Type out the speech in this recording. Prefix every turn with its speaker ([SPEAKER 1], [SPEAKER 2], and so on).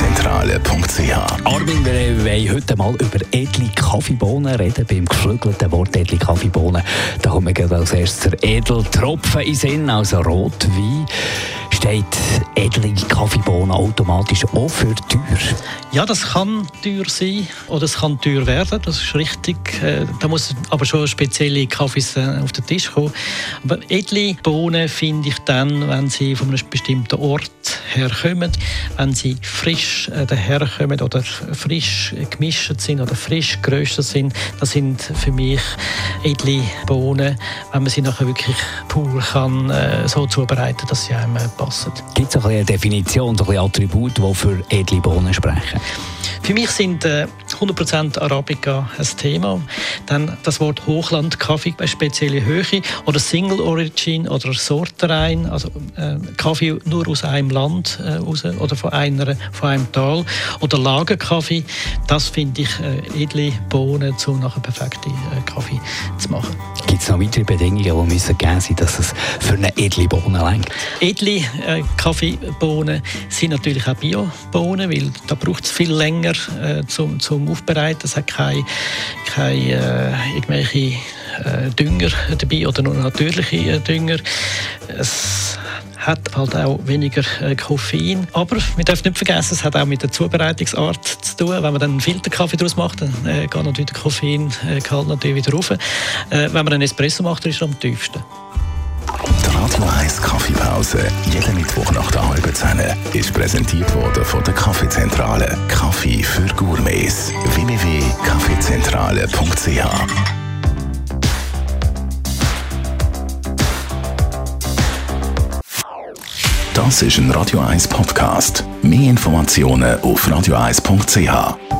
[SPEAKER 1] www.kaffeezentrale.ch
[SPEAKER 2] Armin, wir wollen heute mal über edle Kaffeebohnen reden. Beim geflügelten Wort edle Kaffeebohnen, da kommt mir als erstes der Edeltropfen in den Sinn, also Rotwein steht edle Kaffeebohnen automatisch auch für teuer?
[SPEAKER 3] Ja, das kann teuer sein oder es kann teuer werden, das ist richtig. Äh, da muss aber schon spezielle Kaffees äh, auf den Tisch kommen. Aber edle Bohnen finde ich dann, wenn sie von einem bestimmten Ort herkommen, wenn sie frisch äh, daherkommen oder frisch gemischt sind oder frisch geröstet sind. Das sind für mich edle Bohnen, wenn man sie nachher wirklich pur kann, so zubereiten, dass sie einem passen passen.
[SPEAKER 2] Gibt es eine Definition, ein Attribut, die für edle Bohnen sprechen?
[SPEAKER 3] Für mich sind äh, 100% Arabica ein Thema. Dann das Wort Hochland-Kaffee bei spezieller Höhe oder Single Origin oder Sorterein, also äh, Kaffee nur aus einem Land äh, raus, oder von, einer, von einem Tal. Oder Lagerkaffee, das finde ich äh, edle Bohnen, um nachher perfekte äh, Kaffee zu machen.
[SPEAKER 2] Gibt es noch weitere Bedingungen, die müssen gegeben sein, dass es für eine edle Bohne lenkt?
[SPEAKER 3] Edle äh, Kaffeebohnen sind natürlich auch Biobohnen, weil da braucht es viel länger äh, zum, zum Aufbereiten. Es hat keine, keine äh, irgendwelche äh, Dünger dabei oder nur natürliche äh, Dünger. Es hat halt auch weniger äh, Koffein. Aber wir dürfen nicht vergessen, es hat auch mit der Zubereitungsart zu tun. Wenn man dann einen Filterkaffee daraus macht, dann äh, geht natürlich der Koffeingehalt natürlich wieder rauf. Äh, wenn man einen Espresso macht, dann ist er am tiefsten.
[SPEAKER 1] Die Radio 1 Kaffeepause, jeden Mittwoch nach der halben Zehn, ist präsentiert worden von der Kaffeezentrale. www.kaffeezentrale.ch Das ist ein Radio 1 Podcast. Mehr Informationen auf radio1.ch.